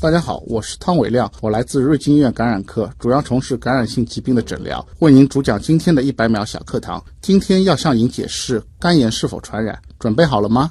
大家好，我是汤伟亮，我来自瑞金医院感染科，主要从事感染性疾病的诊疗，为您主讲今天的一百秒小课堂。今天要向您解释肝炎是否传染，准备好了吗？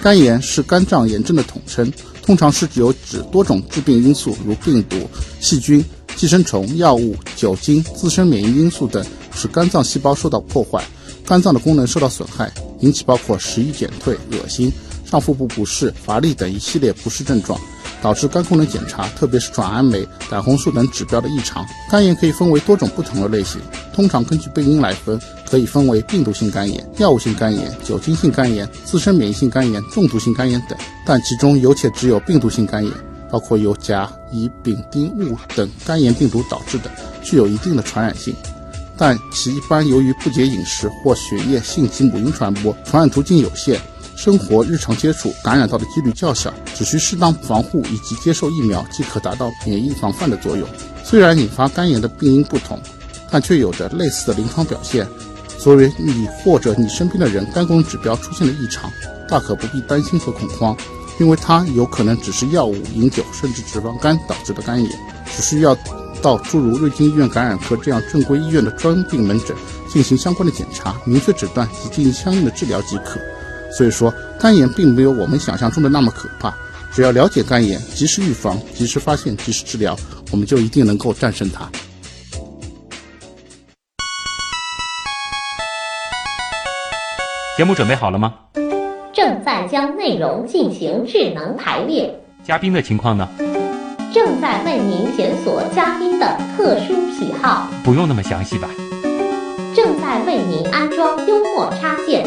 肝炎是肝脏炎症的统称，通常是有指多种致病因素，如病毒、细菌、寄生虫、药物、酒精、自身免疫因素等，使肝脏细胞受到破坏，肝脏的功能受到损害，引起包括食欲减退、恶心。上腹部不适、乏力等一系列不适症状，导致肝功能检查，特别是转氨酶、胆红素等指标的异常。肝炎可以分为多种不同的类型，通常根据病因来分，可以分为病毒性肝炎、药物性肝炎、酒精性肝炎、自身免疫性肝炎、中毒性肝炎等。但其中有且只有病毒性肝炎，包括由甲、乙、丙、丁戊等肝炎病毒导致的，具有一定的传染性。但其一般由于不洁饮食或血液、性及母婴传播，传染途径有限。生活日常接触感染到的几率较小，只需适当防护以及接受疫苗即可达到免疫防范的作用。虽然引发肝炎的病因不同，但却有着类似的临床表现。所以你或者你身边的人肝功能指标出现了异常，大可不必担心和恐慌，因为它有可能只是药物、饮酒甚至脂肪肝导致的肝炎，只需要到诸如瑞金医院感染科这样正规医院的专病门诊进行相关的检查，明确诊断及进行相应的治疗即可。所以说，肝炎并没有我们想象中的那么可怕。只要了解肝炎，及时预防、及时发现、及时治疗，我们就一定能够战胜它。节目准备好了吗？正在将内容进行智能排列。嘉宾的情况呢？正在为您检索嘉宾的特殊喜好。不用那么详细吧？正在为您安装幽默插件。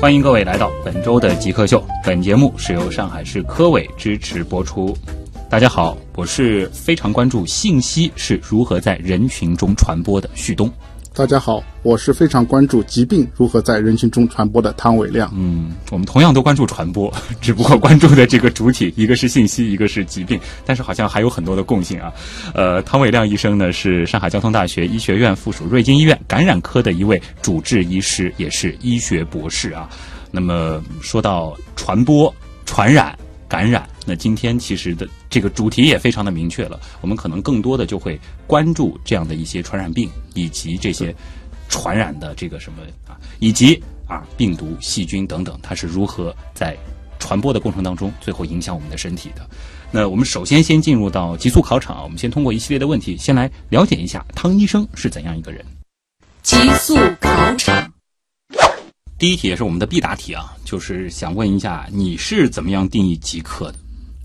欢迎各位来到本周的极客秀。本节目是由上海市科委支持播出。大家好，我是非常关注信息是如何在人群中传播的旭东。大家好，我是非常关注疾病如何在人群中传播的汤伟亮。嗯，我们同样都关注传播，只不过关注的这个主体一个是信息，一个是疾病，但是好像还有很多的共性啊。呃，汤伟亮医生呢是上海交通大学医学院附属瑞金医院感染科的一位主治医师，也是医学博士啊。那么说到传播、传染。感染，那今天其实的这个主题也非常的明确了。我们可能更多的就会关注这样的一些传染病，以及这些传染的这个什么啊，以及啊病毒、细菌等等，它是如何在传播的过程当中，最后影响我们的身体的。那我们首先先进入到极速考场，我们先通过一系列的问题，先来了解一下汤医生是怎样一个人。极速考场。第一题也是我们的必答题啊，就是想问一下，你是怎么样定义极客的？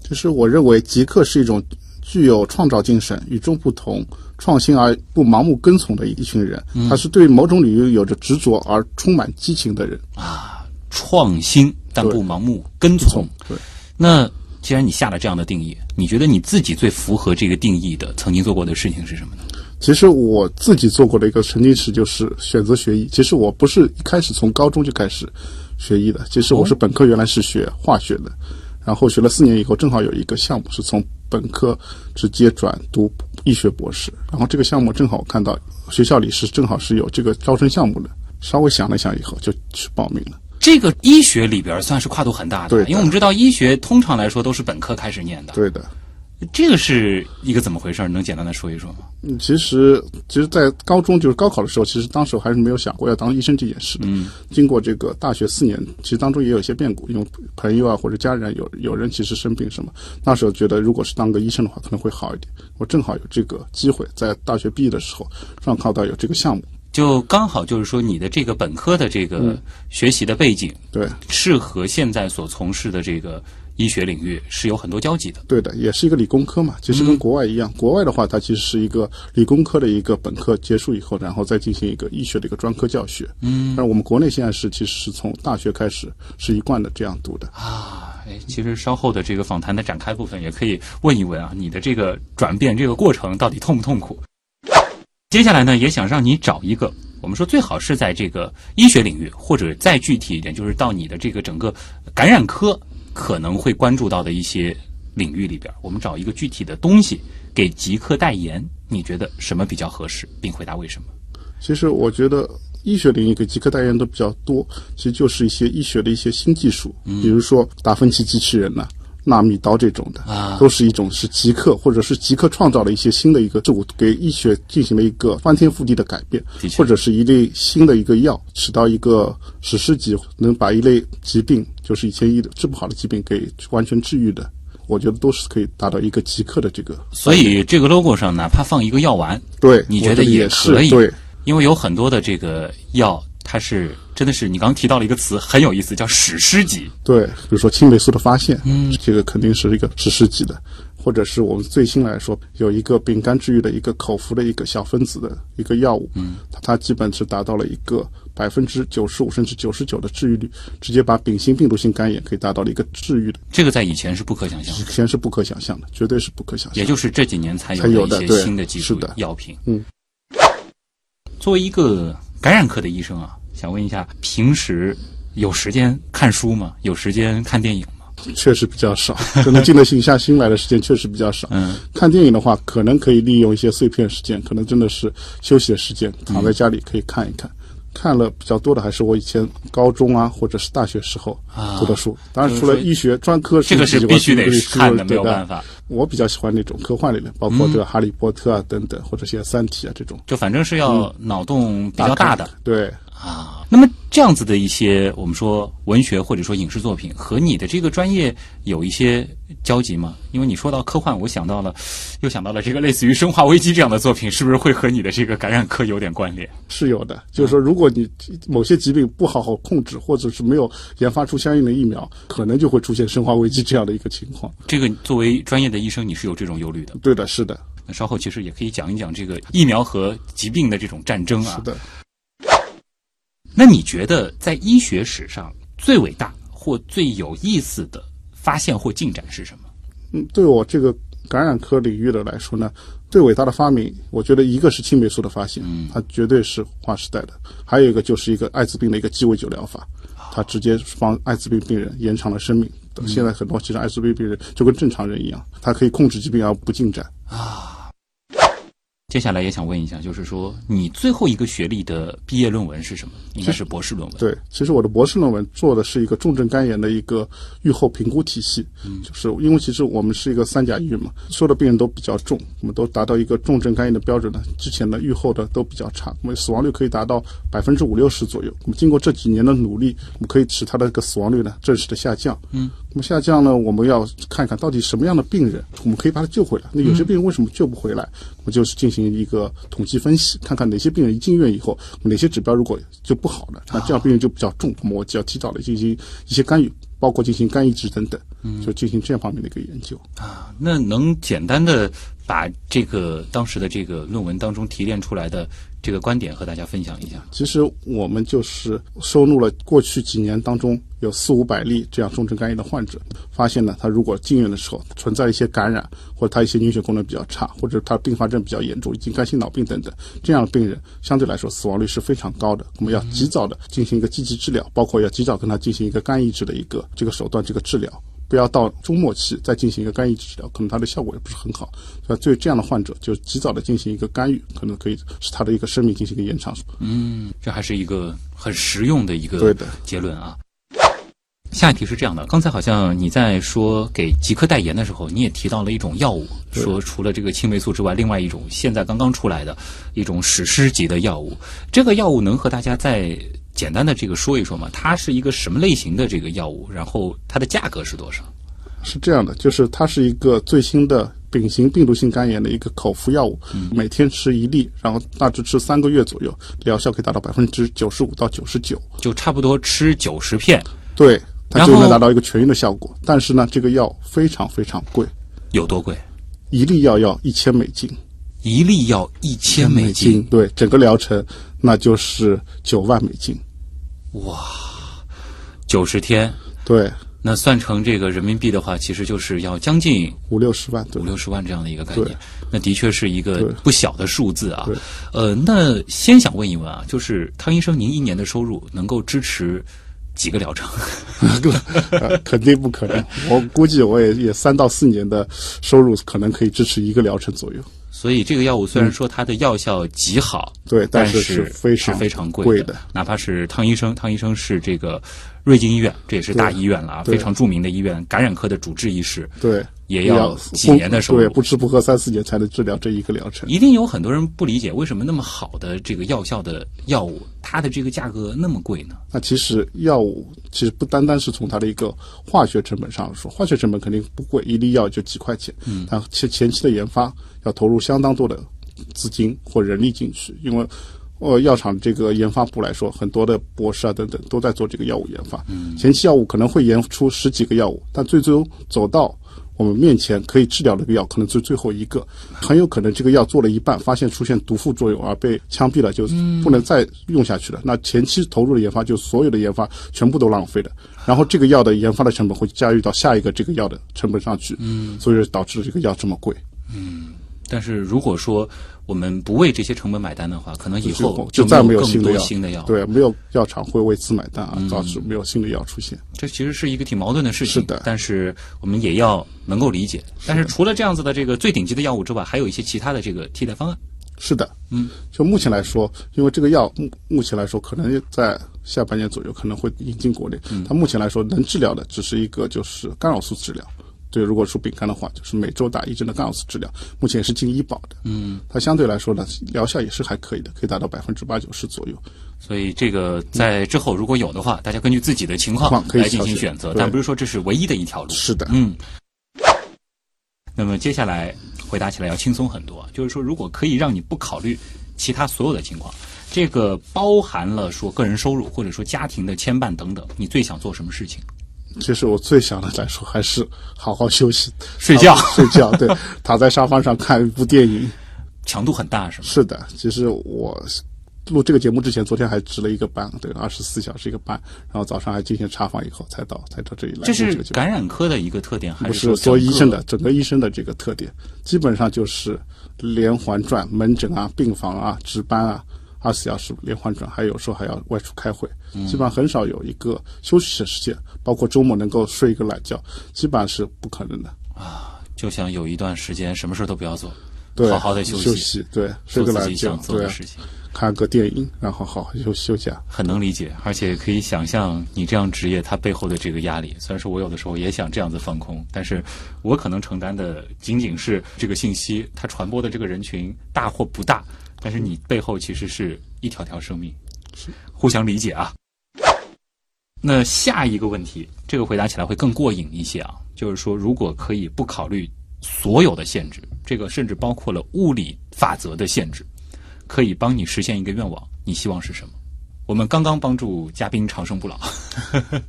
就是我认为极客是一种具有创造精神、与众不同、创新而不盲目跟从的一群人。他是对某种领域有着执着而充满激情的人啊，创新但不盲目跟从。对，那既然你下了这样的定义，你觉得你自己最符合这个定义的曾经做过的事情是什么呢？其实我自己做过的一个沉浸式就是选择学医。其实我不是一开始从高中就开始学医的，其实我是本科原来是学化学的，然后学了四年以后，正好有一个项目是从本科直接转读医学博士，然后这个项目正好看到学校里是正好是有这个招生项目的，稍微想了想以后就去报名了。这个医学里边算是跨度很大的，对，因为我们知道医学通常来说都是本科开始念的，对的。这个是一个怎么回事？能简单的说一说吗？嗯，其实，其实，在高中就是高考的时候，其实当时我还是没有想过要当医生这件事的。嗯，经过这个大学四年，其实当中也有一些变故，因为朋友啊或者家人有有人其实生病什么，那时候觉得如果是当个医生的话，可能会好一点。我正好有这个机会，在大学毕业的时候，上考到有这个项目，就刚好就是说你的这个本科的这个学习的背景，对，适合现在所从事的这个。医学领域是有很多交集的，对的，也是一个理工科嘛，其实跟国外一样。国外的话，它其实是一个理工科的一个本科结束以后，然后再进行一个医学的一个专科教学。嗯，但我们国内现在是其实是从大学开始是一贯的这样读的啊。哎，其实稍后的这个访谈的展开部分也可以问一问啊，你的这个转变这个过程到底痛不痛苦？接下来呢，也想让你找一个，我们说最好是在这个医学领域，或者再具体一点，就是到你的这个整个感染科可能会关注到的一些领域里边，我们找一个具体的东西给极客代言，你觉得什么比较合适，并回答为什么？其实我觉得医学领域给极客代言都比较多，其实就是一些医学的一些新技术，比如说达芬奇机器人呐、纳米刀这种的，啊都是一种是极客或者是极客创造了一些新的一个事物，给医学进行了一个翻天覆地的改变或者是一类新的一个药，起到一个史诗级，能把一类疾病，就是以前医治不好的疾病给完全治愈的。我觉得都是可以达到一个极客的这个，所以这个 logo 上哪怕放一个药丸，对，你觉得也可以？是对，因为有很多的这个药，它是真的是你刚刚提到了一个词很有意思，叫史诗级。对，比如说青霉素的发现，嗯，这个肯定是一个史诗级的，或者是我们最新来说有一个丙肝治愈的一个口服的一个小分子的一个药物，嗯，它它基本是达到了一个百分之九十五甚至九十九的治愈率，直接把丙型病毒性肝炎可以达到了一个治愈的，这个在以前是不可想象的，以前是不可想象的，绝对是不可想象的。也就是这几年才有的一些新的技术药品。嗯，作为一个感染科的医生啊，想问一下，平时有时间看书吗？有时间看电影吗？确实比较少，真的静得静下心来的时间确实比较少。嗯，看电影的话，可能可以利用一些碎片时间，可能真的是休息的时间，躺在家里可以看一看。看了比较多的还是我以前高中啊，或者是大学时候啊读的书。当然，除了医学专科，这个是是必须得看的，没有办。法。我比较喜欢那种科幻类的，包括这个《哈利波特》啊等等，或者现在《三体》啊这种就反正是要脑洞比较大的。对，啊。那么这样子的一些我们说文学或者说影视作品和你的这个专业有一些交集吗？因为你说到科幻，我想到了，又想到了这个类似于《生化危机》这样的作品，是不是会和你的这个感染科有点关联？是有的。就是说，如果你某些疾病不好好控制，或者是没有研发出相应的疫苗，可能就会出现生化危机这样的一个情况。这个作为专业的医生，你是有这种忧虑的。对的，是的，那稍后其实也可以讲一讲这个疫苗和疾病的这种战争啊是。的。那你觉得在医学史上最伟大或最有意思的发现或进展是什么？嗯，对我这个感染科领域的来说呢，最伟大的发明，我觉得一个是青霉素的发现，嗯它绝对是划时代的；还有一个就是一个艾滋病的一个鸡尾酒疗法，它直接帮艾滋病病人延长了生命。现在很多其实艾滋病病人就跟正常人一样，他可以控制疾病而不进展。接下来也想问一下，就是说你最后一个学历的毕业论文是什么？应该是博士论文。对，其实我的博士论文做的是一个重症肝炎的一个预后评估体系，嗯就是因为其实我们是一个三甲医院嘛，所有的病人都比较重，我们都达到一个重症肝炎的标准呢，之前的预后的都比较差，我们死亡率可以达到百分之五六十左右。我们经过这几年的努力，我们可以使它的这个死亡率呢正式的下降。嗯，那么下降呢，我们要看看到底什么样的病人我们可以把他救回来，那有些病人为什么救不回来？我就是进行一个统计分析，看看哪些病人一进院以后，哪些指标如果就不好了，那这样病人就比较重，那么我就要提早的进行一些干预，包括进行肝移植等等，就进行这样方面的一个研究。啊，那能简单的把这个当时的这个论文当中提炼出来的这个观点和大家分享一下？其实我们就是收录了过去几年当中有四五百例这样重症肝炎的患者，发现呢，他如果进院的时候存在一些感染，或者他一些凝血功能比较差，或者他并发症比较严重，已经肝性脑病等等，这样的病人相对来说死亡率是非常高的。我们要及早的进行一个积极治疗，包括要及早跟他进行一个肝移植的一个这个手段这个治疗。不要到中末期再进行一个肝移植治疗，可能它的效果也不是很好。所以对这样的患者，就及早的进行一个干预，可能可以使他的一个生命进行一个延长。嗯，这还是一个很实用的一个对的结论啊。下一题是这样的，刚才好像你在说给极客代言的时候，你也提到了一种药物，说除了这个青霉素之外，另外一种现在刚刚出来的一种史诗级的药物。这个药物能和大家再简单的这个说一说吗？它是一个什么类型的这个药物？然后它的价格是多少？是这样的，就是它是一个最新的丙型病毒性肝炎的一个口服药物，每天吃一粒，然后大致吃三个月左右，疗效可以达到百分之九十五到九十九。就差不多吃九十片，对，就能达到一个痊愈的效果。但是呢，这个药非常非常贵，有多贵？一粒药要一千美金。一粒要一千美金，对，整个疗程那就是九万美金。哇九十天。对，那算成这个人民币的话，其实就是要将近五六十万，对五六十万这样的一个概念，那的确是一个不小的数字啊。呃，那先想问一问啊，就是汤医生，您一年的收入能够支持几个疗程？呃，肯定不可能。我估计我也也三到四年的收入可能可以支持一个疗程左右。所以这个药物虽然说它的药效极好，对，但是是非常是非常贵贵的。哪怕是汤医生，汤医生是这个瑞金医院，这也是大医院了啊，非常著名的医院，感染科的主治医师，对，也要几年的时候对，不吃不喝三四年才能治疗这一个疗程。一定有很多人不理解为什么那么好的这个药效的药物，它的这个价格那么贵呢？那其实药物其实不单单是从它的一个化学成本上说，化学成本肯定不贵，一粒药就几块钱。嗯，但前前期的研发要投入相当多的资金或人力进去，因为呃药厂这个研发部来说，很多的博士啊等等都在做这个药物研发。嗯，前期药物可能会研出十几个药物，但最终走到我们面前可以治疗的药，可能是最后一个，很有可能这个药做了一半，发现出现毒副作用而被枪毙了，就不能再用下去了。那前期投入的研发，就所有的研发全部都浪费了。然后这个药的研发的成本会加入到下一个这个药的成本上去，嗯，所以导致这个药这么贵。嗯但是如果说我们不为这些成本买单的话，可能以后就再没有更多新的药，对，没有药厂会为此买单啊，导致没有新的药出现。这其实是一个挺矛盾的事情。是的但是我们也要能够理解。但是除了这样子的这个最顶级的药物之外，还有一些其他的这个替代方案。是的，嗯，就目前来说，因为这个药目目前来说，可能在下半年左右可能会引进国内。它目前来说能治疗的只是一个就是干扰素治疗。对，如果说丙肝的话，就是每周打一针的干扰素治疗，目前也是进医保的。嗯，它相对来说呢，疗效也是还可以的，可以达到百分之八九十左右。所以这个在之后如果有的话，大家根据自己的情况来进行选择，但不是说这是唯一的一条路。是的，嗯。那么接下来回答起来要轻松很多，就是说，如果可以让你不考虑其他所有的情况，这个包含了说个人收入或者说家庭的牵绊等等，你最想做什么事情？其实我最想的来说，还是好好休息，睡觉睡觉，对，躺在沙发上看一部电影。强度很大是吗？是的，其实我录这个节目之前，昨天还值了一个班，对，二十四小时一个班，然后早上还进行查房以后才到才到这里来录这是。感染科的一个特点，还是做医生的整整个医生的这个特点，基本上就是连环转，门诊啊、病房啊、值班啊，二十四小时连环转，还有时候还要外出开会，嗯基本上很少有一个休息的时间，包括周末能够睡一个懒觉，基本上是不可能的。啊就想有一段时间什么事儿都不要做，对，好好的休休息对，睡做个懒觉做对的，事情。看个电影，然后好好休休假。很能理解，而且可以想象你这样职业它背后的这个压力。虽然说我有的时候也想这样子放空，但是我可能承担的仅仅是这个信息它传播的这个人群大或不大，但是你背后其实是一条条生命，是互相理解啊。那下一个问题，这个回答起来会更过瘾一些啊，就是说，如果可以不考虑所有的限制，这个甚至包括了物理法则的限制，可以帮你实现一个愿望，你希望是什么？我们刚刚帮助嘉宾长生不老，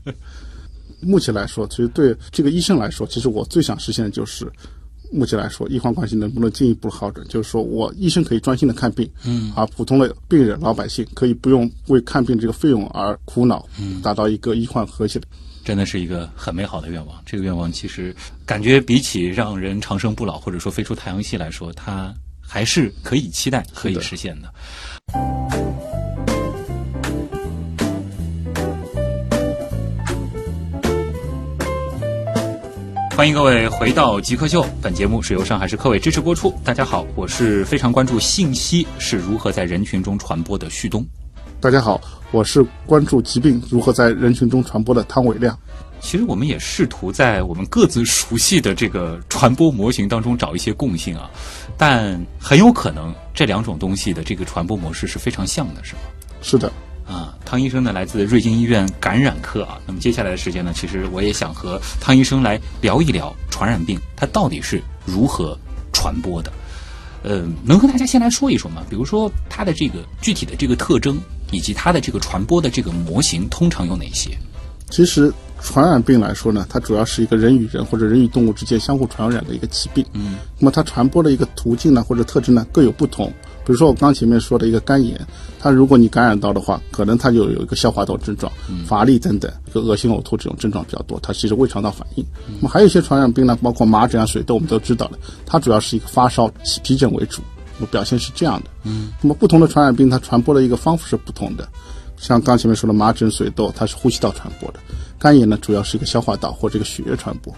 目前来说，其实对这个医生来说，其实我最想实现的就是，目前来说，医患关系能不能进一步好转？就是说我医生可以专心的看病，嗯，而普通的病人、老百姓可以不用为看病这个费用而苦恼，嗯，达到一个医患和谐的。真的是一个很美好的愿望。这个愿望其实感觉比起让人长生不老，或者说飞出太阳系来说，它还是可以期待、可以实现的。欢迎各位回到极客秀，本节目是由上海市科委支持播出。大家好，我是非常关注信息是如何在人群中传播的旭东。大家好，我是关注疾病如何在人群中传播的汤伟亮。其实我们也试图在我们各自熟悉的这个传播模型当中找一些共性啊，但很有可能这两种东西的这个传播模式是非常像的，是吗？是的，啊，汤医生呢来自瑞金医院感染科啊。那么接下来的时间呢，其实我也想和汤医生来聊一聊传染病它到底是如何传播的。呃，能和大家先来说一说吗？比如说它的这个具体的这个特征，以及它的这个传播的这个模型，通常有哪些？其实传染病来说呢，它主要是一个人与人或者人与动物之间相互传染的一个疾病。嗯，那么它传播的一个途径呢或者特征呢各有不同。比如说我刚前面说的一个肝炎，它如果你感染到的话，可能它就有一个消化道症状、乏力等等，一个恶心呕吐这种症状比较多，它是一个胃肠道反应。那么还有一些传染病呢，包括麻疹啊、水痘，我们都知道的，它主要是一个发烧、起皮疹为主，那么表现是这样的。嗯，那么不同的传染病它传播的一个方式是不同的，像刚前面说的麻疹、水痘，它是呼吸道传播的；肝炎呢，主要是一个消化道或者一个血液传播。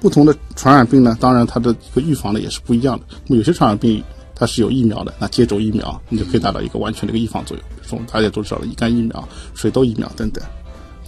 不同的传染病呢，当然它的一个预防呢也是不一样的。那么有些传染病它是有疫苗的，那接种疫苗你就可以达到一个完全的一个预防作用。比如说大家都知道的乙肝疫苗、水痘疫苗等等。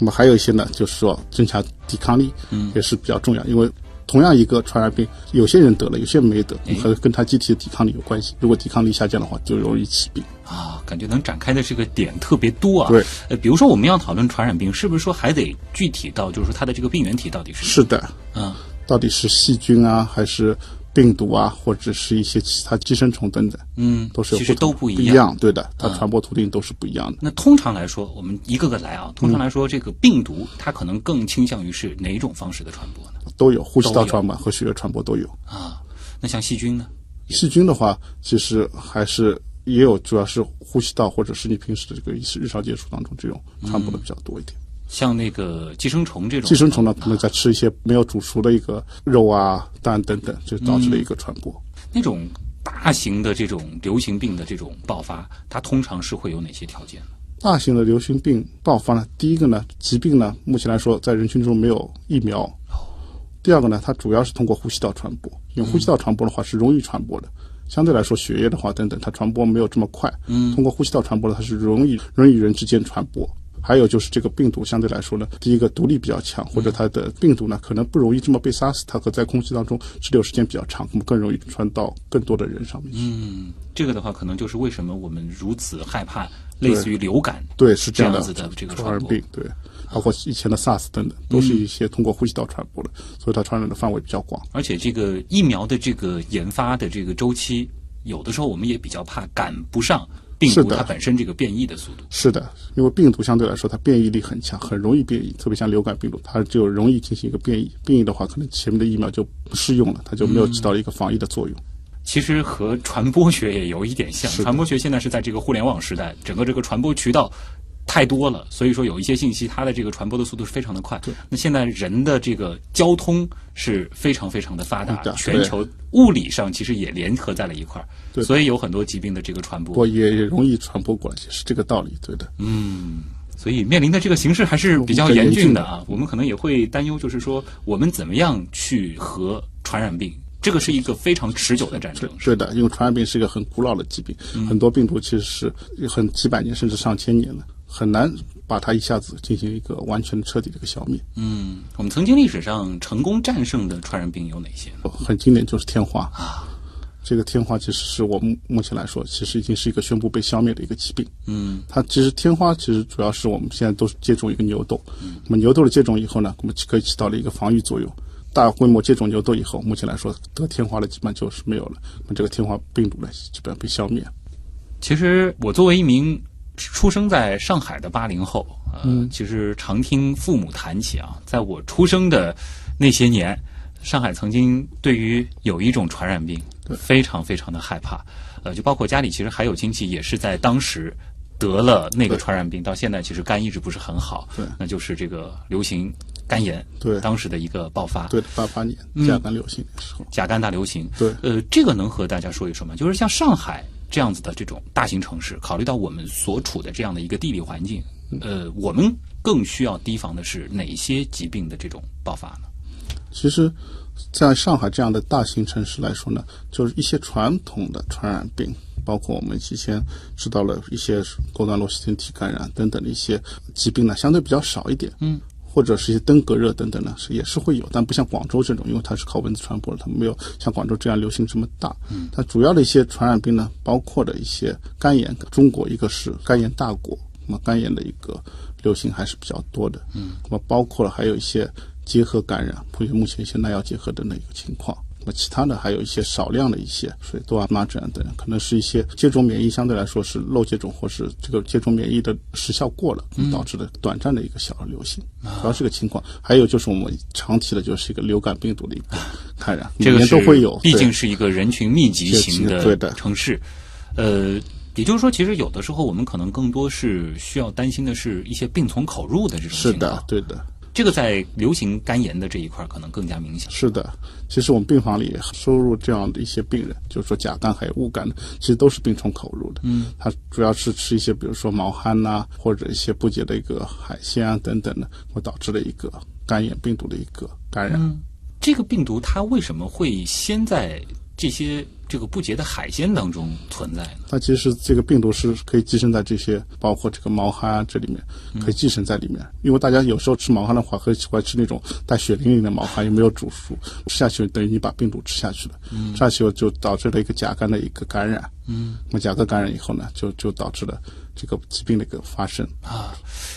那么还有一些呢，就是说增强抵抗力，嗯，也是比较重要。因为同样一个传染病，有些人得了，有些人没得，和跟他机体的抵抗力有关系。如果抵抗力下降的话，就容易起病。啊，感觉能展开的这个点特别多啊。对，呃，比如说我们要讨论传染病，是不是说还得具体到，就是说它的这个病原体到底是什是的，么？啊，到底是细菌啊，还是病毒啊，或者是一些其他寄生虫等等，嗯，都是有其实都不一样。对的，它嗯传播途径都是不一样的。那通常来说，我们一个个来啊。通常来说，这个病毒它可能更倾向于是哪种方式的传播呢？都有呼吸道传播和血液传播都有。啊，那像细菌呢？细菌的话，其实还是也有，主要是呼吸道或者是你平时的这个日常接触当中这种传播的比较多一点。像那个寄生虫这种寄生虫呢，可能在吃一些没有煮熟的一个肉啊、蛋等等，就导致了一个传播。那种大型的这种流行病的这种爆发，它通常是会有哪些条件呢？大型的流行病爆发呢，第一个呢，疾病呢，目前来说在人群中没有疫苗。第二个呢，它主要是通过呼吸道传播，因为呼吸道传播的话是容易传播的。相对来说，血液的话等等，它传播没有这么快。嗯，通过呼吸道传播的，它是容易人与人之间传播。还有就是这个病毒相对来说呢，第一个毒力比较强，或者它的病毒呢可能不容易这么被杀死，它和在空气当中滞留时间比较长，那么更容易传到更多的人上面去。嗯，这个的话，可能就是为什么我们如此害怕类似于流感对，是这样子的这个。传染病，对，包括以前的 SARS 等等，都是一些通过呼吸道传播的，所以它传染的范围比较广。而且这个疫苗的这个研发的这个周期，有的时候我们也比较怕赶不上病毒它本身这个变异的速度。是的，因为病毒相对来说它变异力很强，很容易变异，特别像流感病毒，它就容易进行一个变异。变异的话，可能前面的疫苗就不适用了，它就没有起到一个防疫的作用。其实和传播学也有一点像，传播学现在是在这个互联网时代，整个这个传播渠道太多了，所以说有一些信息它的这个传播的速度是非常的快。那现在人的这个交通是非常非常的发达，的全球物理上其实也联合在了一块儿，所以有很多疾病的这个传播也也容易传播过来，也是这个道理，对的。嗯所以面临的这个形势还是比较严严峻的啊。我们可能也会担忧，就是说我们怎么样去和传染病，这个是一个非常持久的战争。对的，因为传染病是一个很古老的疾病，很多病毒其实是很几百年甚至上千年了，很难把它一下子进行一个完全彻底的一个消灭。嗯，我们曾经历史上成功战胜的传染病有哪些呢？很经典就是天花啊。这个天花其实是我们目前来说，其实已经是一个宣布被消灭的一个疾病。嗯，它其实天花其实主要是我们现在都是接种一个牛痘，那么牛痘的接种以后呢，我们可以起到了一个防御作用。大规模接种牛痘以后，目前来说得天花的基本上就是没有了，那么这个天花病毒呢基本上被消灭。其实我作为一名出生在上海的八零后，呃，嗯。其实常听父母谈起啊，在我出生的那些年，上海曾经对于有一种传染病非常非常的害怕，呃，就包括家里其实还有亲戚也是在当时得了那个传染病，到现在其实肝一直不是很好，对。那就是这个流行肝炎，对。当时的一个爆发，对的，八八年甲肝流行的时候，甲肝大流行。对。呃，这个能和大家说一说吗？就是像上海这样子的这种大型城市，考虑到我们所处的这样的一个地理环境，呃，我们更需要提防的是哪些疾病的这种爆发呢？其实，在上海这样的大型城市来说呢，就是一些传统的传染病，包括我们之前知道了一些高端螺旋体感染等等的一些疾病呢，相对比较少一点。嗯。或者是一些登革热等等呢，是也是会有，但不像广州这种，因为它是靠蚊子传播的，它没有像广州这样流行这么大。嗯，它主要的一些传染病呢，包括的一些肝炎，中国一个是肝炎大国，那么肝炎的一个流行还是比较多的。嗯，那么包括了还有一些结核感染，或者目前一些耐药结核的那个情况。那其他的还有一些少量的一些水痘啊、麻疹啊等，可能是一些接种免疫相对来说是漏接种，或是这个接种免疫的时效过了，导致的短暂的一个小的流行，主要是个情况。还有就是我们长期的就是一个流感病毒的一个感染，每这个都会有，毕竟是一个人群密集型对的城市。呃，也就是说，其实有的时候我们可能更多是需要担心的是一些病从口入的这种是情况。的，对的。这个在流行肝炎的这一块可能更加明显。是的，其实我们病房里收入这样的一些病人，就是说甲肝还有戊肝的，其实都是病从口入的。嗯，他主要是吃一些，比如说毛蚶呐、或者一些不洁的一个海鲜啊等等的，会导致了一个肝炎病毒的一个感染。这个病毒它为什么会先在这些这个不洁的海鲜当中存在呢？它其实这个病毒是可以寄生在这些，包括这个毛蚶啊这里面，可以寄生在里面。因为大家有时候吃毛蚶的话，很喜欢吃那种带血淋淋的毛蚶，又没有煮熟，吃下去等于你把病毒吃下去了，吃下去后就导致了一个甲肝的一个感染。嗯，那么甲肝感染以后呢，就就导致了这个疾病的一个发生。啊，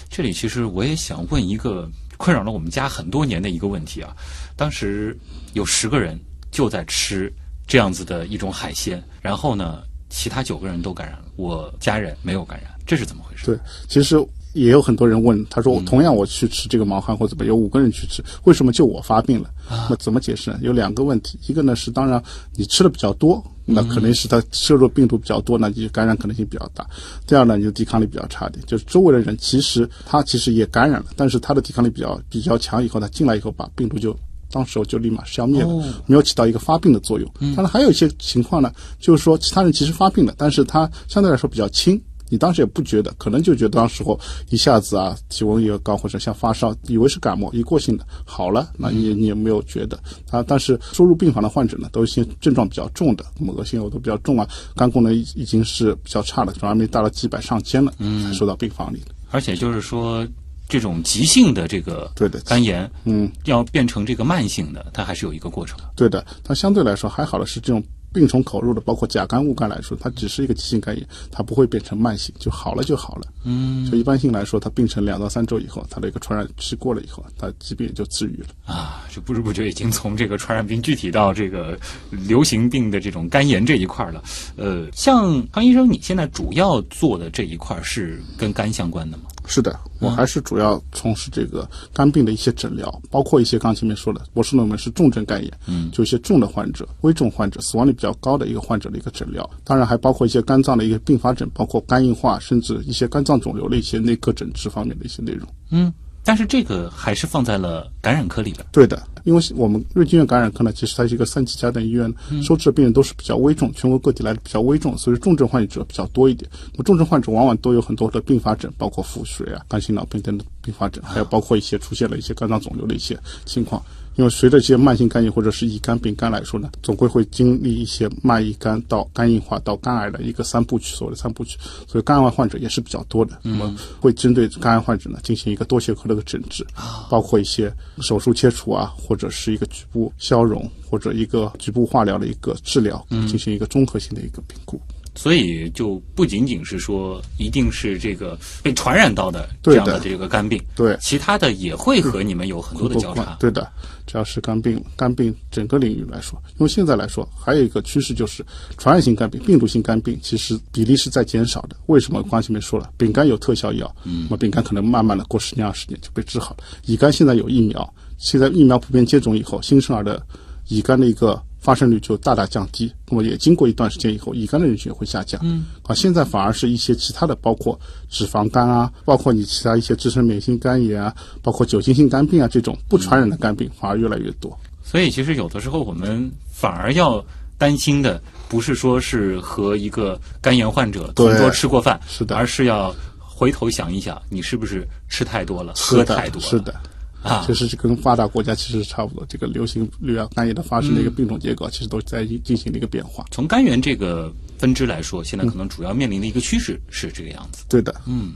这里其实我也想问一个困扰了我们家很多年的一个问题啊。当时有十个人就在吃这样子的一种海鲜，然后呢，其他九个人都感染了，我家人没有感染，这是怎么回事？对，其实也有很多人问，他说，同样我去吃这个毛蚶或怎么，有五个人去吃，为什么就我发病了？那怎么解释呢？有两个问题，一个呢是当然你吃的比较多，那可能是它摄入病毒比较多，那你就感染可能性比较大。第二呢，你的抵抗力比较差点，就是周围的人其实他其实也感染了，但是他的抵抗力比较比较强，以后他进来以后把病毒就。当时候就立马消灭了，没有起到一个发病的作用。当然还有一些情况呢，就是说其他人其实发病了，但是他相对来说比较轻，你当时也不觉得，可能就觉得当时候一下子啊体温也高或者像发烧，以为是感冒一过性的好了，那你你也没有觉得啊。但是输入病房的患者呢，都一些症状比较重的，那么恶心呕吐比较重啊，肝功能已已经是比较差了，转氨酶达到几百上千了，才收到病房里的。而且就是说。这种急性的这个对的肝炎，嗯，要变成这个慢性的，它还是有一个过程。对的，它相对来说还好的是这种病从口入的，包括甲肝、戊肝来说，它只是一个急性肝炎，它不会变成慢性，就好了就好了。嗯，所以一般性来说，它病程两到三周以后，它的一个传染期过了以后，它疾病也就治愈了。啊，就不知不觉已经从这个传染病具体到这个流行病的这种肝炎这一块了。呃，像康医生，你现在主要做的这一块是跟肝相关的吗？是的，我还是主要从事这个肝病的一些诊疗，包括一些刚前面说的博士论文是重症肝炎，嗯，就一些重的患者、危重患者、死亡率比较高的一个患者的一个诊疗。当然还包括一些肝脏的一个并发症，包括肝硬化，甚至一些肝脏肿瘤的一些内科诊治方面的一些内容。嗯，但是这个还是放在了感染科里边。对的，因为我们瑞金院感染科呢，其实它是一个三级甲等医院，收治的病人都是比较危重，全国各地来的比较危重，所以重症患者比较多一点。那么重症患者往往都有很多的并发症，包括腹水啊、肝心脑病等等并发症，还有包括一些出现了一些肝脏肿瘤的一些情况。因为随着一些慢性肝炎或者是乙肝、丙肝来说呢，总归会经历一些慢乙肝到肝硬化到肝癌的一个三部曲，所谓的三部曲，所以肝癌患者也是比较多的。那么会针对肝癌患者呢进行一个多学科的一个诊治，包括一些手术切除啊，或者是一个局部消融或者一个局部化疗的一个治疗，进行一个综合性的一个评估。所以就不仅仅是说一定是这个被传染到的这样的这个肝病，对，其他的也会和你们有很多的交叉。对的，只要是肝病，肝病整个领域来说，因为现在来说还有一个趋势就是传染性肝病、病毒性肝病其实比例是在减少的。为什么？刚前面说了，丙肝有特效药，嗯，那么丙肝可能慢慢的过十年二十年就被治好了。乙肝现在有疫苗，现在疫苗普遍接种以后，新生儿的乙肝的一个。发生率就大大降低，那么也经过一段时间以后，乙肝的人群也会下降。嗯，啊，现在反而是一些其他的，包括脂肪肝啊，包括你其他一些自身免疫性肝炎啊，包括酒精性肝病啊这种不传染的肝病反而越来越多。所以其实有的时候我们反而要担心的，不是说是和一个肝炎患者同桌吃过饭，是的，而是要回头想一想，你是不是吃太多了，喝太多了，是的。啊，其实是跟发达国家其实差不多，这个流行率啊、肝炎的发生的一个病种结构，其实都在进行了一个变化。从肝源这个分支来说，现在可能主要面临的一个趋势是这个样子。对的，嗯，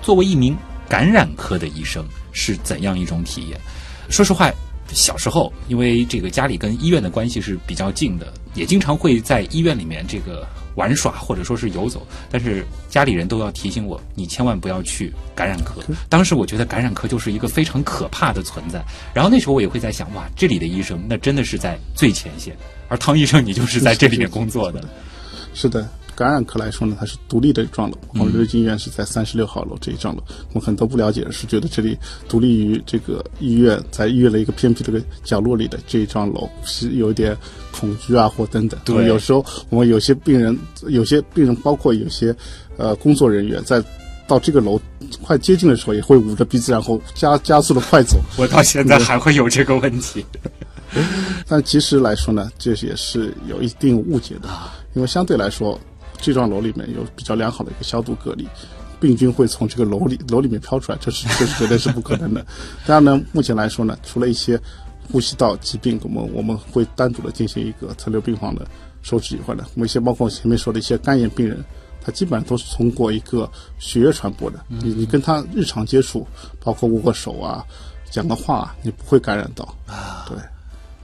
作为一名感染科的医生，是怎样一种体验？说实话，小时候因为这个家里跟医院的关系是比较近的，也经常会在医院里面这个。玩耍或者说是游走，但是家里人都要提醒我，你千万不要去感染科。当时我觉得感染科就是一个非常可怕的存在。然后那时候我也会在想，哇，这里的医生那真的是在最前线，而汤医生你就是在这里面工作的。是的，感染科来说呢，它是独立的一幢楼，我们瑞金医院是在三十六号楼这一幢楼。我们很多不了解的是觉得这里独立于这个医院，在医院的一个偏僻的个角落里的这一幢楼是有一点恐惧啊，或等等。对有时候我们有些病人，有些病人包括有些呃工作人员在。到这个楼快接近的时候，也会捂着鼻子，然后加加速的快走。我到现在还会有这个问题。但其实来说呢，这也是有一定误解的，因为相对来说，这幢楼里面有比较良好的一个消毒隔离，病菌会从这个楼里 楼里面飘出来，这是这是绝对是不可能的。当然呢，目前来说呢，除了一些呼吸道疾病，我们我们会单独的进行一个特留病房的收治以外呢，我们一些包括前面说的一些肝炎病人。他基本上都是通过一个血液传播的，你你跟他日常接触，包括握个手啊、讲个话啊，你不会感染到啊。对，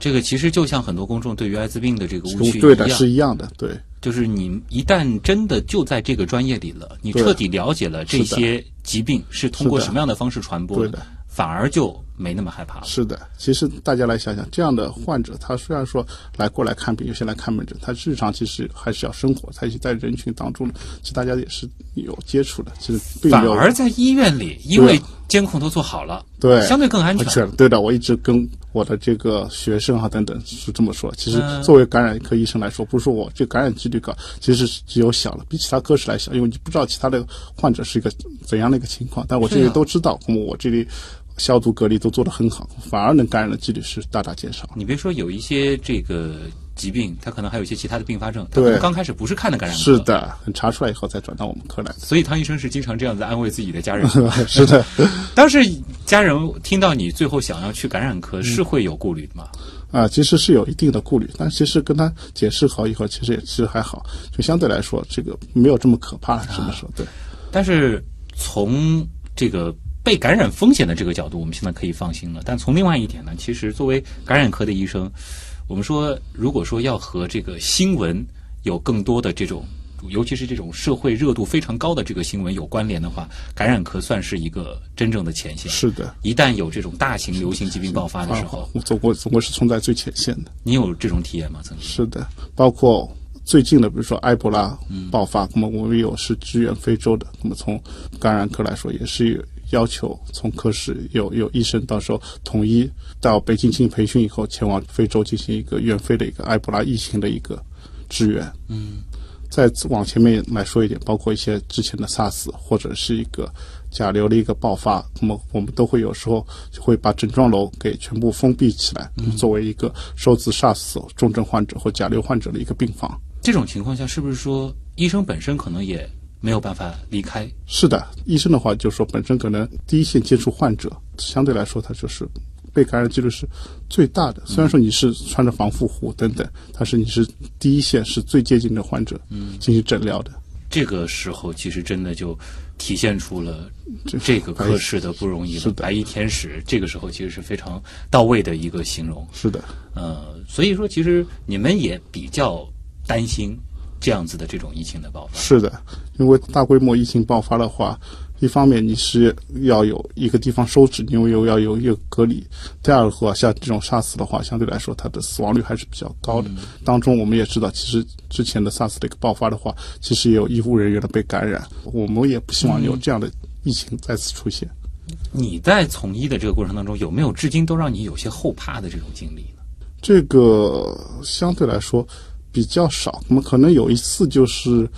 这个其实就像很多公众对于艾滋病的这个误区对的是一样的，对，就是你一旦真的就在这个专业里了，你彻底了解了这些疾病是通过什么样的方式传播的，反而就没那么害怕了。是的，其实大家来想想，这样的患者，他虽然说来过来看病，有些来看门诊，他日常其实还是要生活，他在人群当中，其实大家也是有接触的。其实反而在医院里，因为监控都做好了，对，相对更安全。对的，我一直跟我的这个学生啊等等是这么说。其实作为感染科医生来说，不是说我这感染几率高，其实是只有小了，比其他科室来小，因为你不知道其他的患者是一个怎样的一个情况，但我这里都知道，那么我这里。消毒隔离都做得很好，反而能感染的几率是大大减少。你别说有一些这个疾病，它可能还有一些其他的并发症。对，刚开始不是看的感染科。是的，查出来以后再转到我们科来。所以汤医生是经常这样子安慰自己的家人。是的，当时家人听到你最后想要去感染科，是会有顾虑的吗？啊，其实是有一定的顾虑，但其实跟他解释好以后，其实也其实还好，就相对来说这个没有这么可怕。这么说对。但是从这个。被感染风险的这个角度，我们现在可以放心了。但从另外一点呢，其实作为感染科的医生，我们说，如果说要和这个新闻有更多的这种，尤其是这种社会热度非常高的这个新闻有关联的话，感染科算是一个真正的前线。是的，一旦有这种大型流行疾病爆发的时候，总国总国是冲在最前线的。你有这种体验吗？曾经是的，包括最近的，比如说埃博拉爆发，那么我们有是支援非洲的，那么从感染科来说，也是。要求从科室有有医生，到时候统一到北京进行培训以后，前往非洲进行一个远非的一个埃博拉疫情的一个支援。嗯，再往前面来说一点，包括一些之前的 SARS 或者是一个甲流的一个爆发，那么我们都会有时候就会把整幢楼给全部封闭起来，作为一个收治 SARS 重症患者或甲流患者的一个病房。这种情况下，是不是说医生本身可能也？没有办法离开。是的，医生的话就是说，本身可能第一线接触患者，相对来说他就是被感染几率是最大的。虽然说你是穿着防护服等等，但是你是第一线是最接近的患者，嗯，进行诊疗的。这个时候其实真的就体现出了这个科室的不容易了。白衣天使这个时候其实是非常到位的一个形容。是的，呃，所以说其实你们也比较担心。这样子的这种疫情的爆发是的，因为大规模疫情爆发的话，一方面你是要有一个地方收治，因为又要有一个隔离；第二个话，像这种 SARS 的话，相对来说它的死亡率还是比较高的。当中我们也知道，其实之前的 SARS 的一个爆发的话，其实也有医护人员的被感染。我们也不希望有这样的疫情再次出现。你在从医的这个过程当中，有没有至今都让你有些后怕的这种经历呢？这个相对来说。比较少，我们可能有一次就是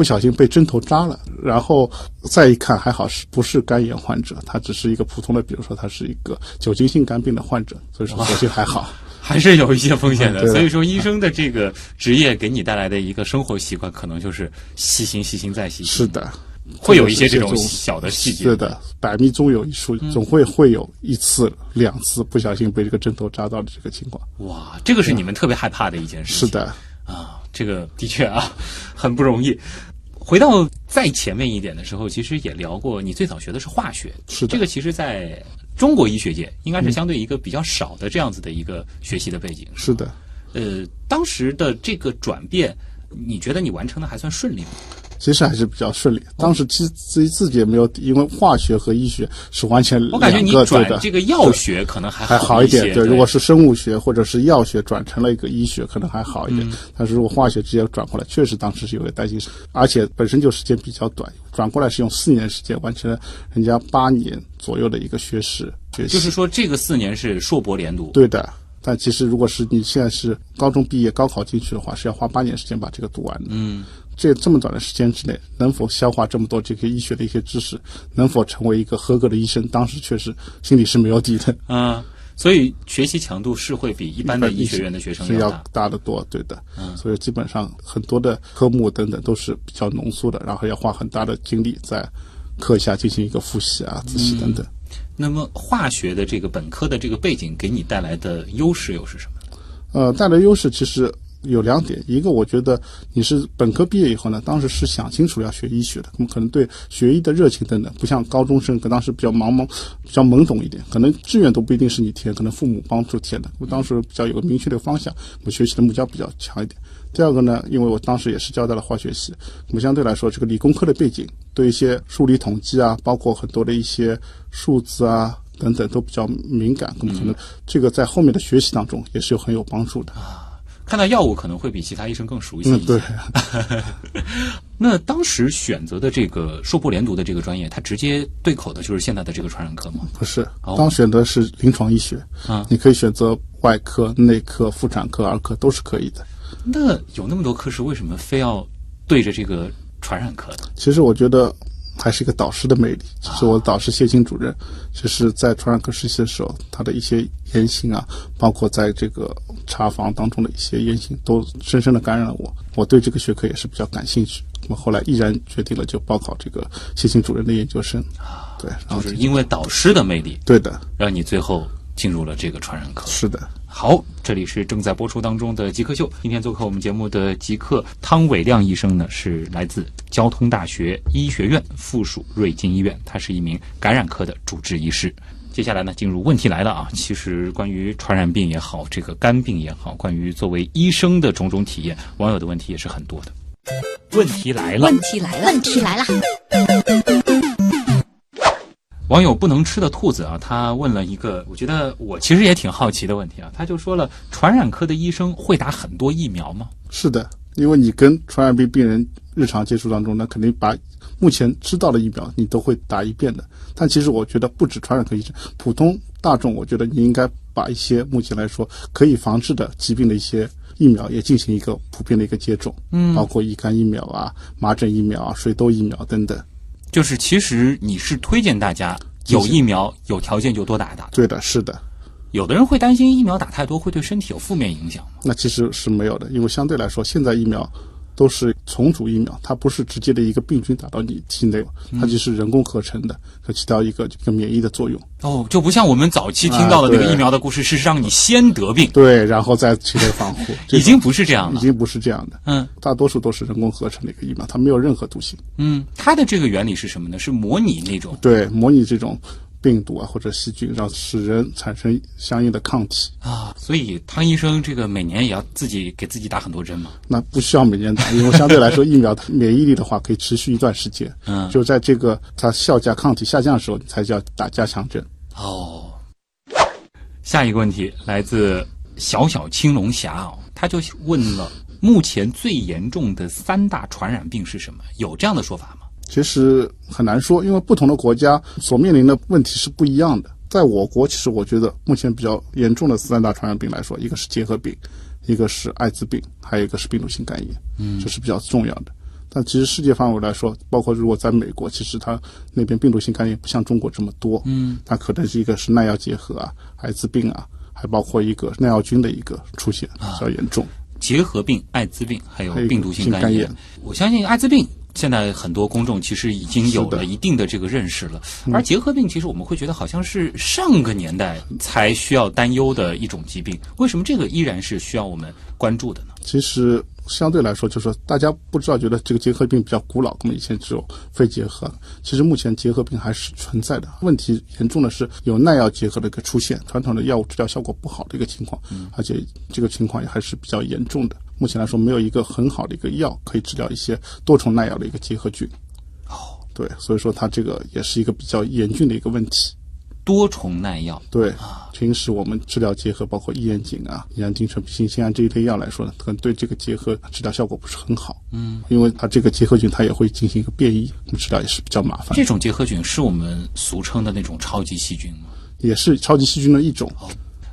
不小心被针头扎了，然后再一看还好是不是肝炎患者，他只是一个普通的，比如说他是一个酒精性肝病的患者，所以说所幸还好，还是有一些风险的。所以说医生的这个职业给你带来的一个生活习惯，可能就是细心、细心再细心。是的，会有一些这种小的细节。是的，百密终有一疏，总会会有一次、两次不小心被这个针头扎到的这个情况。哇，这个是你们特别害怕的一件事。是的。啊，这个的确啊，很不容易。回到再前面一点的时候，其实也聊过，你最早学的是化学，是这个，其实在中国医学界应该是相对一个比较少的这样子的一个学习的背景。是的，呃，当时的这个转变，你觉得你完成的还算顺利吗？其实还是比较顺利。当时其实自己自己也没有，因为化学和医学是完全我感觉你两个对的。转这个药学可能还还好，一点对。如果是生物学或者是药学转成了一个医学，可能还好一点。嗯但是如果化学直接转过来，确实当时是有点担心，而且本身就时间比较短，转过来是用四年时间完成了人家八年左右的一个学士学习。就是说这个四年是硕博连读，对的。但其实如果是你现在是高中毕业、高考进去的话，是要花八年时间把这个读完的。嗯，这这么短的时间之内，能否消化这么多这个医学的一些知识，能否成为一个合格的医生，当时确实心里是没有底的。嗯，所以学习强度是会比一般的医学院的学生是要大。得多，对的。嗯所以基本上很多的科目等等都是比较浓缩的，然后要花很大的精力在课下进行一个复习啊、自习等等。那么化学的这个本科的这个背景给你带来的优势又是什么呢？呃，带来优势其实有两点，一个我觉得你是本科毕业以后呢，当时是想清楚要学医学的，那么可能对学医的热情等等，不像高中生，可能当时比较茫茫、比较懵懂一点，可能志愿都不一定是你填，可能父母帮助填的。我当时比较有个明确的方向，我学习的目标比较强一点。第二个呢，因为我当时也是交代了化学系，那么相对来说，这个理工科的背景对一些数理统计啊，包括很多的一些数字啊等等都比较敏感，那么可能这个在后面的学习当中也是有很有帮助的。看到药物可能会比其他医生更熟悉一些。嗯，对。那当时选择的这个硕博连读的这个专业，它直接对口的就是现在的这个传染科吗？不是哦，当选的是临床医学，啊你可以选择外科、内科、妇产科、儿科都是可以的。那有那么多科室，为什么非要对着这个传染科呢？其实我觉得还是一个导师的魅力。就是我的导师谢金主任，就是在传染科实习的时候，他的一些言行啊，包括在这个查房当中的一些言行，都深深的感染了我。我对这个学科也是比较感兴趣。那么后来毅然决定了就报考这个谢金主任的研究生。对，然后就是因为导师的魅力，对的，让你最后进入了这个传染科。是的。好，这里是正在播出当中的极客秀。今天做客我们节目的极客汤伟亮医生呢，是来自交通大学医学院附属瑞金医院，他是一名感染科的主治医师。接下来呢，进入问题来了啊！其实关于传染病也好，这个肝病也好，关于作为医生的种种体验，网友的问题也是很多的。问题来了，问题来了，问题来了，网友不能吃的兔子啊，他问了一个我觉得我其实也挺好奇的问题啊，他就说了，传染科的医生会打很多疫苗吗？是的，因为你跟传染病病人日常接触当中，那肯定把目前知道的疫苗你都会打一遍的。但其实我觉得不止传染科医生，普通大众，我觉得你应该把一些目前来说可以防治的疾病的一些疫苗也进行一个普遍的一个接种，嗯，包括乙肝疫苗啊、麻疹疫苗啊、水痘疫苗等等。就是其实你是推荐大家有疫苗、有条件就多打一打的。对的，是的。有的人会担心疫苗打太多会对身体有负面影响吗？那其实是没有的，因为相对来说，现在疫苗都是重组疫苗，它不是直接的一个病菌打到你体内，它就是人工合成的，它起到一个这个免疫的作用。哦，就不像我们早期听到的那个疫苗的故事，是让你先得病，对，然后再体内防护，已经不是这样了。已经不是这样的，嗯大多数都是人工合成的一个疫苗，它没有任何毒性。嗯，它的这个原理是什么呢？是模拟那种对，模拟这种病毒啊或者细菌，让使人产生相应的抗体。啊，所以汤医生这个每年也要自己给自己打很多针嘛。那不需要每年打，因为相对来说，疫苗免疫力的话可以持续一段时间。嗯就在这个它效价抗体下降的时候，你才叫打加强针。哦，下一个问题来自小小青龙侠哦，他就问了：目前最严重的三大传染病是什么？有这样的说法吗？其实很难说，因为不同的国家所面临的问题是不一样的。在我国，其实我觉得目前比较严重的三大传染病来说，一个是结核病，一个是艾滋病，还有一个是病毒性肝炎，嗯，这是比较重要的。但其实世界范围来说，包括如果在美国，其实它那边病毒性肝炎不像中国这么多，嗯，它可能是一个是耐药结核啊、艾滋病啊，还包括一个耐药菌的一个出现比较严重。结核病、艾滋病，还有病毒性肝炎性肝炎。我相信艾滋病现在很多公众其实已经有了一定的这个认识了，而结核病其实我们会觉得好像是上个年代才需要担忧的一种疾病，为什么这个依然是需要我们关注的呢？其实相对来说，就是说大家不知道，觉得这个结核病比较古老，那么以前只有肺结核，其实目前结核病还是存在的。问题严重的是有耐药结核的一个出现，传统的药物治疗效果不好的一个情况，而且这个情况也还是比较严重的。目前来说没有一个很好的一个药可以治疗一些多重耐药的一个结核菌。哦，对，所以说它这个也是一个比较严峻的一个问题。多重耐药，对，平时我们治疗结核，包括异烟肼啊、乙氨丁醇、吡嗪酰胺这一类药来说呢，可能对这个结核治疗效果不是很好。嗯，因为它这个结核菌它也会进行一个变异，我们治疗也是比较麻烦这。种结核菌是我们俗称的那种超级细菌吗？也是超级细菌的一种。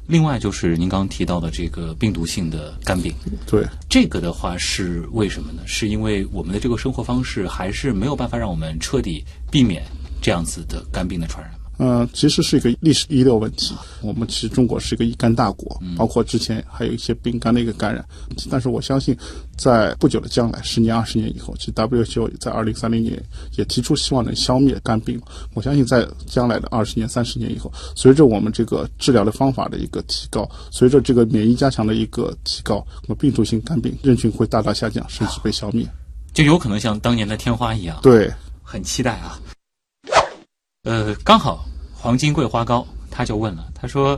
另外就是您刚刚提到的这个病毒性的肝病，对，这个的话是为什么呢？是因为我们的这个生活方式还是没有办法让我们彻底避免这样子的肝病的传染吗？嗯，其实是一个历史遗留问题。我们其实中国是一个乙肝大国，嗯包括之前还有一些丙肝的一个感染。但是我相信，在不久的将来，十年、二十年以后，其实 WHO 在二零三零年也提出希望能消灭肝病。我相信在将来的二十年、三十年以后，随着我们这个治疗的方法的一个提高，随着这个免疫加强的一个提高，那么病毒性肝病人群会大大下降，甚至被消灭。就有可能像当年的天花一样，对，很期待啊。呃，刚好黄金桂花糕他就问了，他说，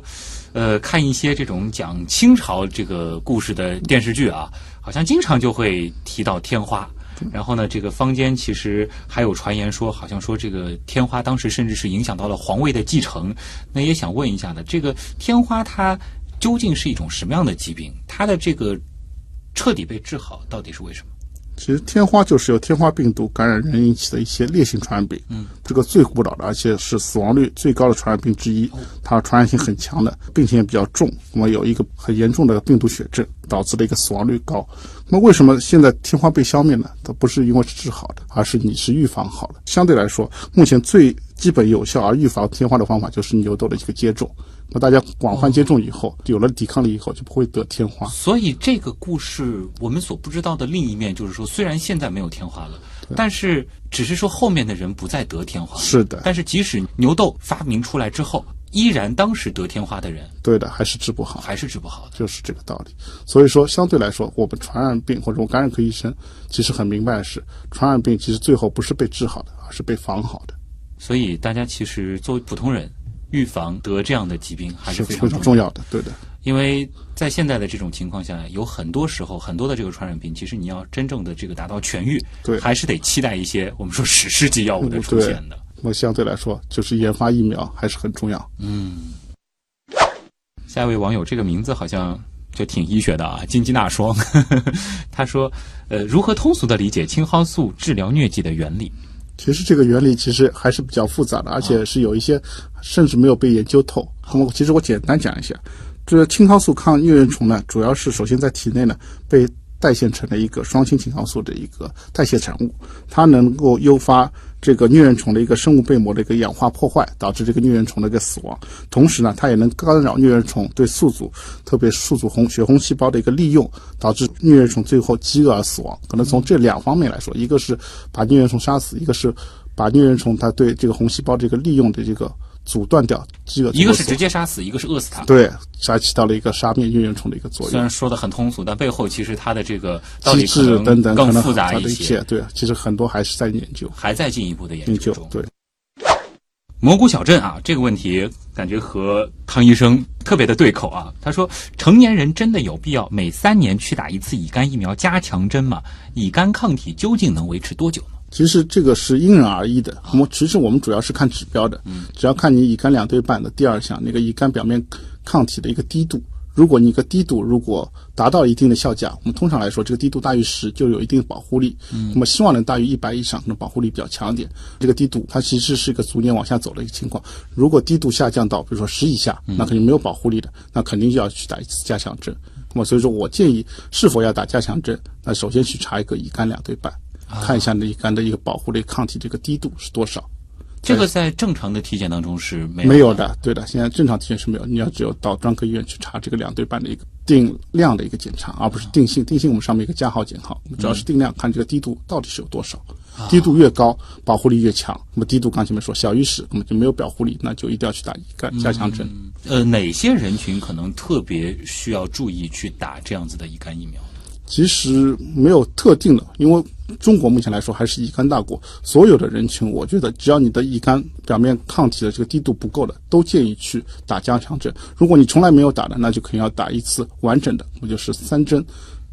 呃，看一些这种讲清朝这个故事的电视剧啊，好像经常就会提到天花。然后呢，这个坊间其实还有传言说，好像说这个天花当时甚至是影响到了皇位的继承。那也想问一下呢，这个天花它究竟是一种什么样的疾病？它的这个彻底被治好到底是为什么？其实天花就是由天花病毒感染人引起的一些烈性传染病，嗯，这个最古老的，而且是死亡率最高的传染病之一，它传染性很强的，病情也比较重，那么有一个很严重的病毒血症，导致了一个死亡率高。那么为什么现在天花被消灭呢？它不是因为是治好的，而是你是预防好了。相对来说，目前最基本有效而预防天花的方法就是牛痘的一个接种。那大家广泛接种以后，有了抵抗力以后，就不会得天花。所以这个故事我们所不知道的另一面就是说，虽然现在没有天花了，但是只是说后面的人不再得天花。是的但是即使牛痘发明出来之后，依然当时得天花的人对的，还是治不好。还是治不好的。就是这个道理。所以说，相对来说，我们传染病或者我感染科医生其实很明白的是，传染病其实最后不是被治好的，而是被防好的，所以大家其实作为普通人，预防得这样的疾病还是非非常重要的。对的，因为在现在的这种情况下，有很多时候很多的这个传染病，其实你要真正的这个达到痊愈，对还是得期待一些我们说史诗级药物的出现的。那么相对来说，就是研发疫苗还是很重要。嗯下一位网友这个名字好像就挺医学的啊，金鸡纳霜。他说，呃，如何通俗的理解青蒿素治疗疟疾的原理？其实这个原理其实还是比较复杂的，而且是有一些甚至没有被研究透。那么其实我简单讲一下，这青蒿素抗疟原虫呢，主要是首先在体内呢被代谢成了一个双氢青蒿素的一个代谢产物，它能够诱发这个疟原虫的一个生物被膜的一个氧化破坏，导致这个疟原虫的一个死亡。同时呢，它也能干扰疟原虫对宿主，特别宿主红血红细胞的一个利用，导致疟原虫最后饥饿而死亡。可能从这两方面来说，一个是把疟原虫杀死，一个是把疟原虫它对这个红细胞这个利用的这个阻断掉饥饿。一个是直接杀死，一个是饿死它。对，它起到了一个杀灭疟原虫的一个作用。虽然说的很通俗，但背后其实它的这个机制等等，可能更复杂一些，，对，其实很多还是在研究还在进一步的研研究中。究对。蘑菇小镇啊，这个问题感觉和汤医生特别的对口啊。他说，成年人真的有必要每三年去打一次乙肝疫苗加强针吗？乙肝抗体究竟能维持多久呢？其实这个是因人而异的。我们其实我们主要是看指标的，只要看你乙肝两对半的第二项那个乙肝表面抗体的一个低度。如果你一个低度如果达到一定的效价，我们通常来说这个低度大于十就有一定的保护力。那么希望能大于一百以上，可能保护力比较强一点。这个低度它其实是一个逐年往下走的一个情况。如果低度下降到比如说十以下，那肯定没有保护力的，那肯定就要去打一次加强针。那么所以说我建议是否要打加强针，那首先去查一个乙肝两对半。看一下那乙肝的一个保护的抗体这个低度是多少。这个在正常的体检当中是没有没有的，对的，现在正常体检是没有，你要只有到专科医院去查这个两对半的一个定量的一个检查，而不是定性。定性我们上面一个加号减号，主要是定量，看这个低度到底是有多少。低度越高，保护力越强。那么低度刚前面说小于十，那么就没有保护力，那就一定要去打乙肝加强针。呃，哪些人群可能特别需要注意去打这样子的乙肝疫苗？其实没有特定的，因为中国目前来说还是乙肝大国，所有的人群，我觉得只要你的乙肝表面抗体的这个低度不够的，都建议去打加强针。如果你从来没有打的，那就肯定要打一次完整的，那就是三针。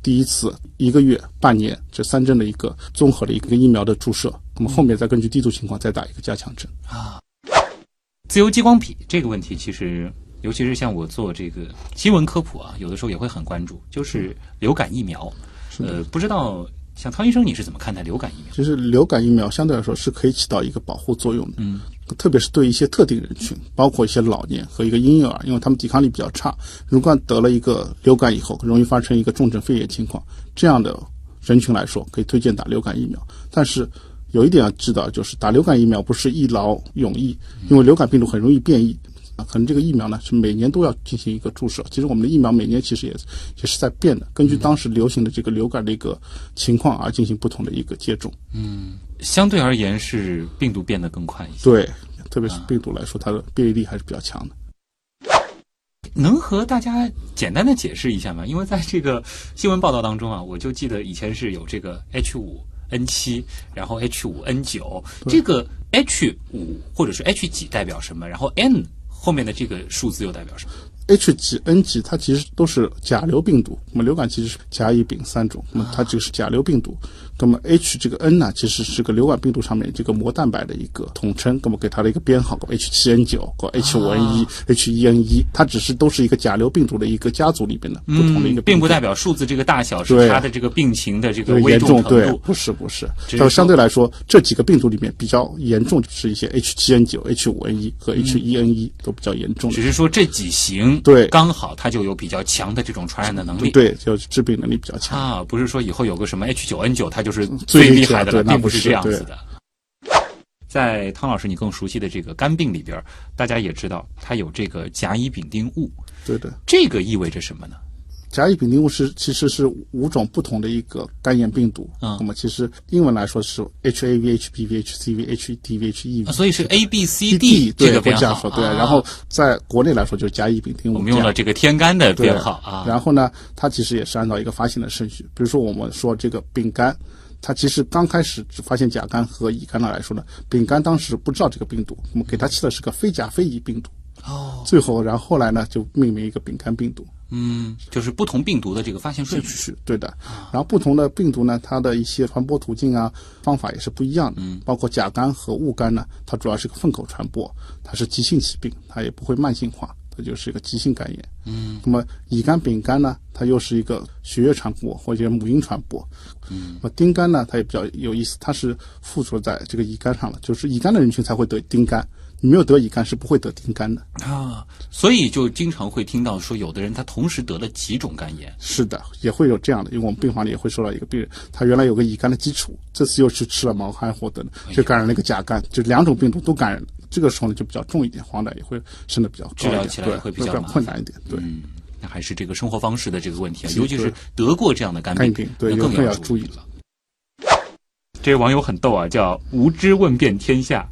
第一次一个月、半年这三针的一个综合的一个疫苗的注射，那么后面再根据地图情况再打一个加强针啊。自由激光笔这个问题，其实尤其是像我做这个新闻科普啊，有的时候也会很关注，就是流感疫苗。呃，不知道像汤医生你是怎么看待流感疫苗？其实流感疫苗相对来说是可以起到一个保护作用的，嗯，特别是对一些特定人群，包括一些老年和一个婴幼儿，因为他们抵抗力比较差，如果得了一个流感以后，容易发生一个重症肺炎情况，这样的人群来说，可以推荐打流感疫苗。但是有一点要知道，就是打流感疫苗不是一劳永逸，因为流感病毒很容易变异。啊，可能这个疫苗呢是每年都要进行一个注射。其实我们的疫苗每年其实也也是在变的，根据当时流行的这个流感的一个情况而进行不同的一个接种。嗯相对而言是病毒变得更快一些。对，特别是病毒来说，它的变异力还是比较强的。能和大家简单的解释一下吗？因为在这个新闻报道当中啊，我就记得以前是有这个 H 五 N 七，然后 H 五 N 九，这个 H 五或者是 H 几代表什么？然后 N 后面的这个数字又代表什么？H 几 N 几，它其实都是甲流病毒。那么流感其实是甲、乙、丙三种，那么它就是甲流病毒。那么 H 这个 N 呢，其实是个流感病毒上面这个膜蛋白的一个统称，那么给它的一个编号，H7N9 和 H 五 N 一、H 一 N 一，它只是都是一个甲流病毒的一个家族里边的不同的一个并不代表数字这个大小是它的这个病情的这个严重，程度。不是不是，相对来说，这几个病毒里面比较严重就是一些 H7N9、H5N1 和 H1N1 都比较严重的只。是说这几型对刚好它就有比较强的这种传染的能力。对，就是致病能力比较强。啊，不是说以后有个什么 H9N9，它就是最最厉害的了，并不是这样子的。在汤老师你更熟悉的这个肝病里边，大家也知道它有这个甲乙丙丁戊，对的。这个意味着什么呢？甲乙丙丁戊是其实是五种不同的一个肝炎病毒。嗯那么其实英文来说是 HAV、HBV、HCV、HDV、HEV。啊所以是 A B C D D 对，这个编号这样说对。啊然后在国内来说就是甲乙丙丁戊。我们用了这个天干的对编号啊。然后呢，它其实也是按照一个发现的顺序。比如说我们说这个丙肝，它其实刚开始只发现甲肝和乙肝的来说呢，丙肝当时不知道这个病毒，我们给它起的是个非甲非乙病毒。哦，最后，然后后来呢，就命名一个丙肝病毒。嗯，就是不同病毒的这个发现顺序。是是对的。然后不同的病毒呢，它的一些传播途径啊、方法也是不一样的。嗯，包括甲肝和戊肝呢，它主要是个粪口传播，它是急性疾病，它也不会慢性化，它就是一个急性肝炎。嗯，那么乙肝、丙肝呢，它又是一个血液传播或者母婴传播。嗯，那么丁肝呢，它也比较有意思，它是附着在这个乙肝上了，就是乙肝的人群才会得丁肝。你没有得乙肝是不会得丁肝的。啊，所以就经常会听到说，有的人他同时得了几种肝炎。是的，也会有这样的，因为我们病房里也会收到一个病人，他原来有个乙肝的基础，这次又去吃了毛汗或等，就感染了一个甲肝，就两种病毒都感染了。这个时候呢就比较重一点，黄疸也会升的比较高，治疗起来也会比较困难一点。对，嗯，那还是这个生活方式的这个问题啊，尤其是得过这样的肝肝病病，对那更要注注意了。这位网友很逗啊，叫无知问遍天下。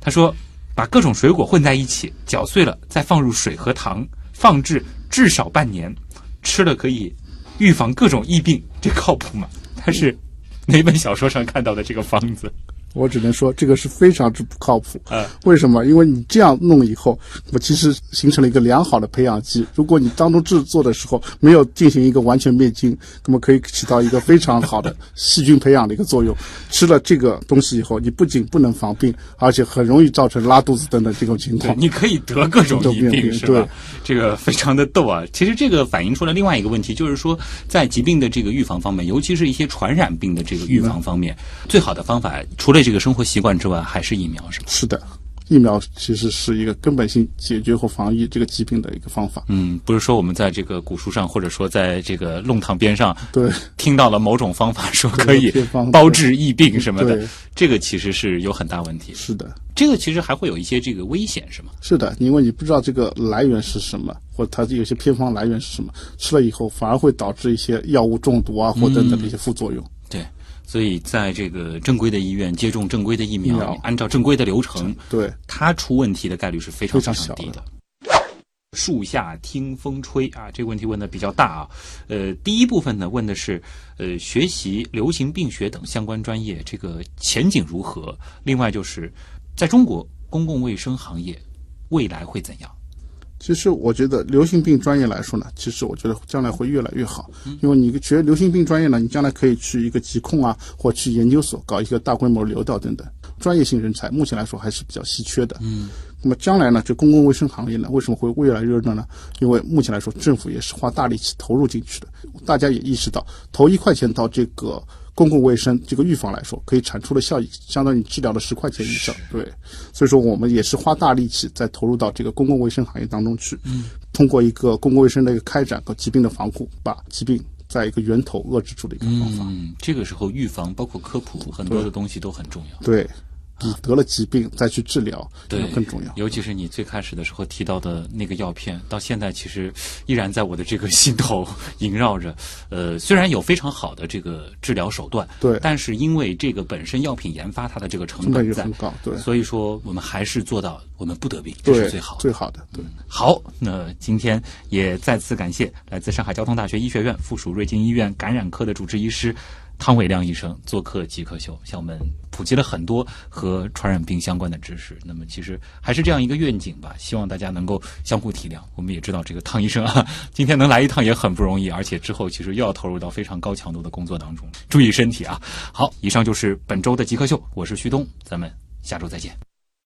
他说，把各种水果混在一起，搅碎了，再放入水和糖，放置至少半年，吃了可以预防各种疫病，这靠谱吗？它是哪本小说上看到的这个方子？我只能说这个是非常之不靠谱。嗯，为什么？因为你这样弄以后，我其实形成了一个良好的培养基。如果你当中制作的时候没有进行一个完全灭菌，那么可以起到一个非常好的细菌培养的一个作用。吃了这个东西以后，你不仅不能防病，而且很容易造成拉肚子等等这种情，况。你可以得各种疾病，是吧对？这个非常的逗啊。其实这个反映出了另外一个问题，就是说在疾病的这个预防方面，尤其是一些传染病的这个预防方面，最好的方法除了这个生活习惯之外，还是疫苗，是吧？是的，疫苗其实是一个根本性解决或防疫这个疾病的一个方法。嗯，不是说我们在这个古书上，或者说在这个弄堂边上，对，听到了某种方法说可以包治疫病什么的对，这个其实是有很大问题。是的，这个其实还会有一些这个危险，是吗？是的，因为你不知道这个来源是什么，或者它有些偏方来源是什么，吃了以后反而会导致一些药物中毒啊，或等等的一些副作用。对，所以在这个正规的医院接种正规的疫苗，按照正规的流程，对，它出问题的概率是非常非常低的。树下听风吹啊，这个问题问的比较大啊。呃，第一部分呢问的是，呃，学习流行病学等相关专业这个前景如何？另外就是，在中国公共卫生行业未来会怎样？其实我觉得流行病专业来说呢，其实我觉得将来会越来越好，因为你学流行病专业呢，你将来可以去一个疾控啊，或去研究所搞一个大规模流调等等，专业性人才目前来说还是比较稀缺的。嗯，那么将来呢，这公共卫生行业呢，为什么会越来越热呢？因为目前来说，政府也是花大力气投入进去的，大家也意识到投一块钱到这个。公共卫生这个预防来说，可以产出的效益相当于治疗的十块钱以上。对，所以说我们也是花大力气在投入到这个公共卫生行业当中去。嗯，通过一个公共卫生的一个开展和疾病的防护，把疾病在一个源头遏制住的一个方法。嗯，这个时候预防包括科普很多的东西都很重要。对。比得了疾病再去治疗对更重要，尤其是你最开始的时候提到的那个药片，到现在其实依然在我的这个心头 萦绕着。呃，虽然有非常好的这个治疗手段，对，但是因为这个本身药品研发它的这个成本在，很高，对，所以说我们还是做到我们不得病，这是最好最好的。对，好，那今天也再次感谢来自上海交通大学医学院附属瑞金医院感染科的主治医师。汤伟亮医生做客极客秀，向我们普及了很多和传染病相关的知识。那么，其实还是这样一个愿景吧，希望大家能够相互体谅。我们也知道，这个汤医生啊，今天能来一趟也很不容易，而且之后其实又要投入到非常高强度的工作当中，注意身体啊。好，以上就是本周的极客秀，我是旭东，咱们下周再见。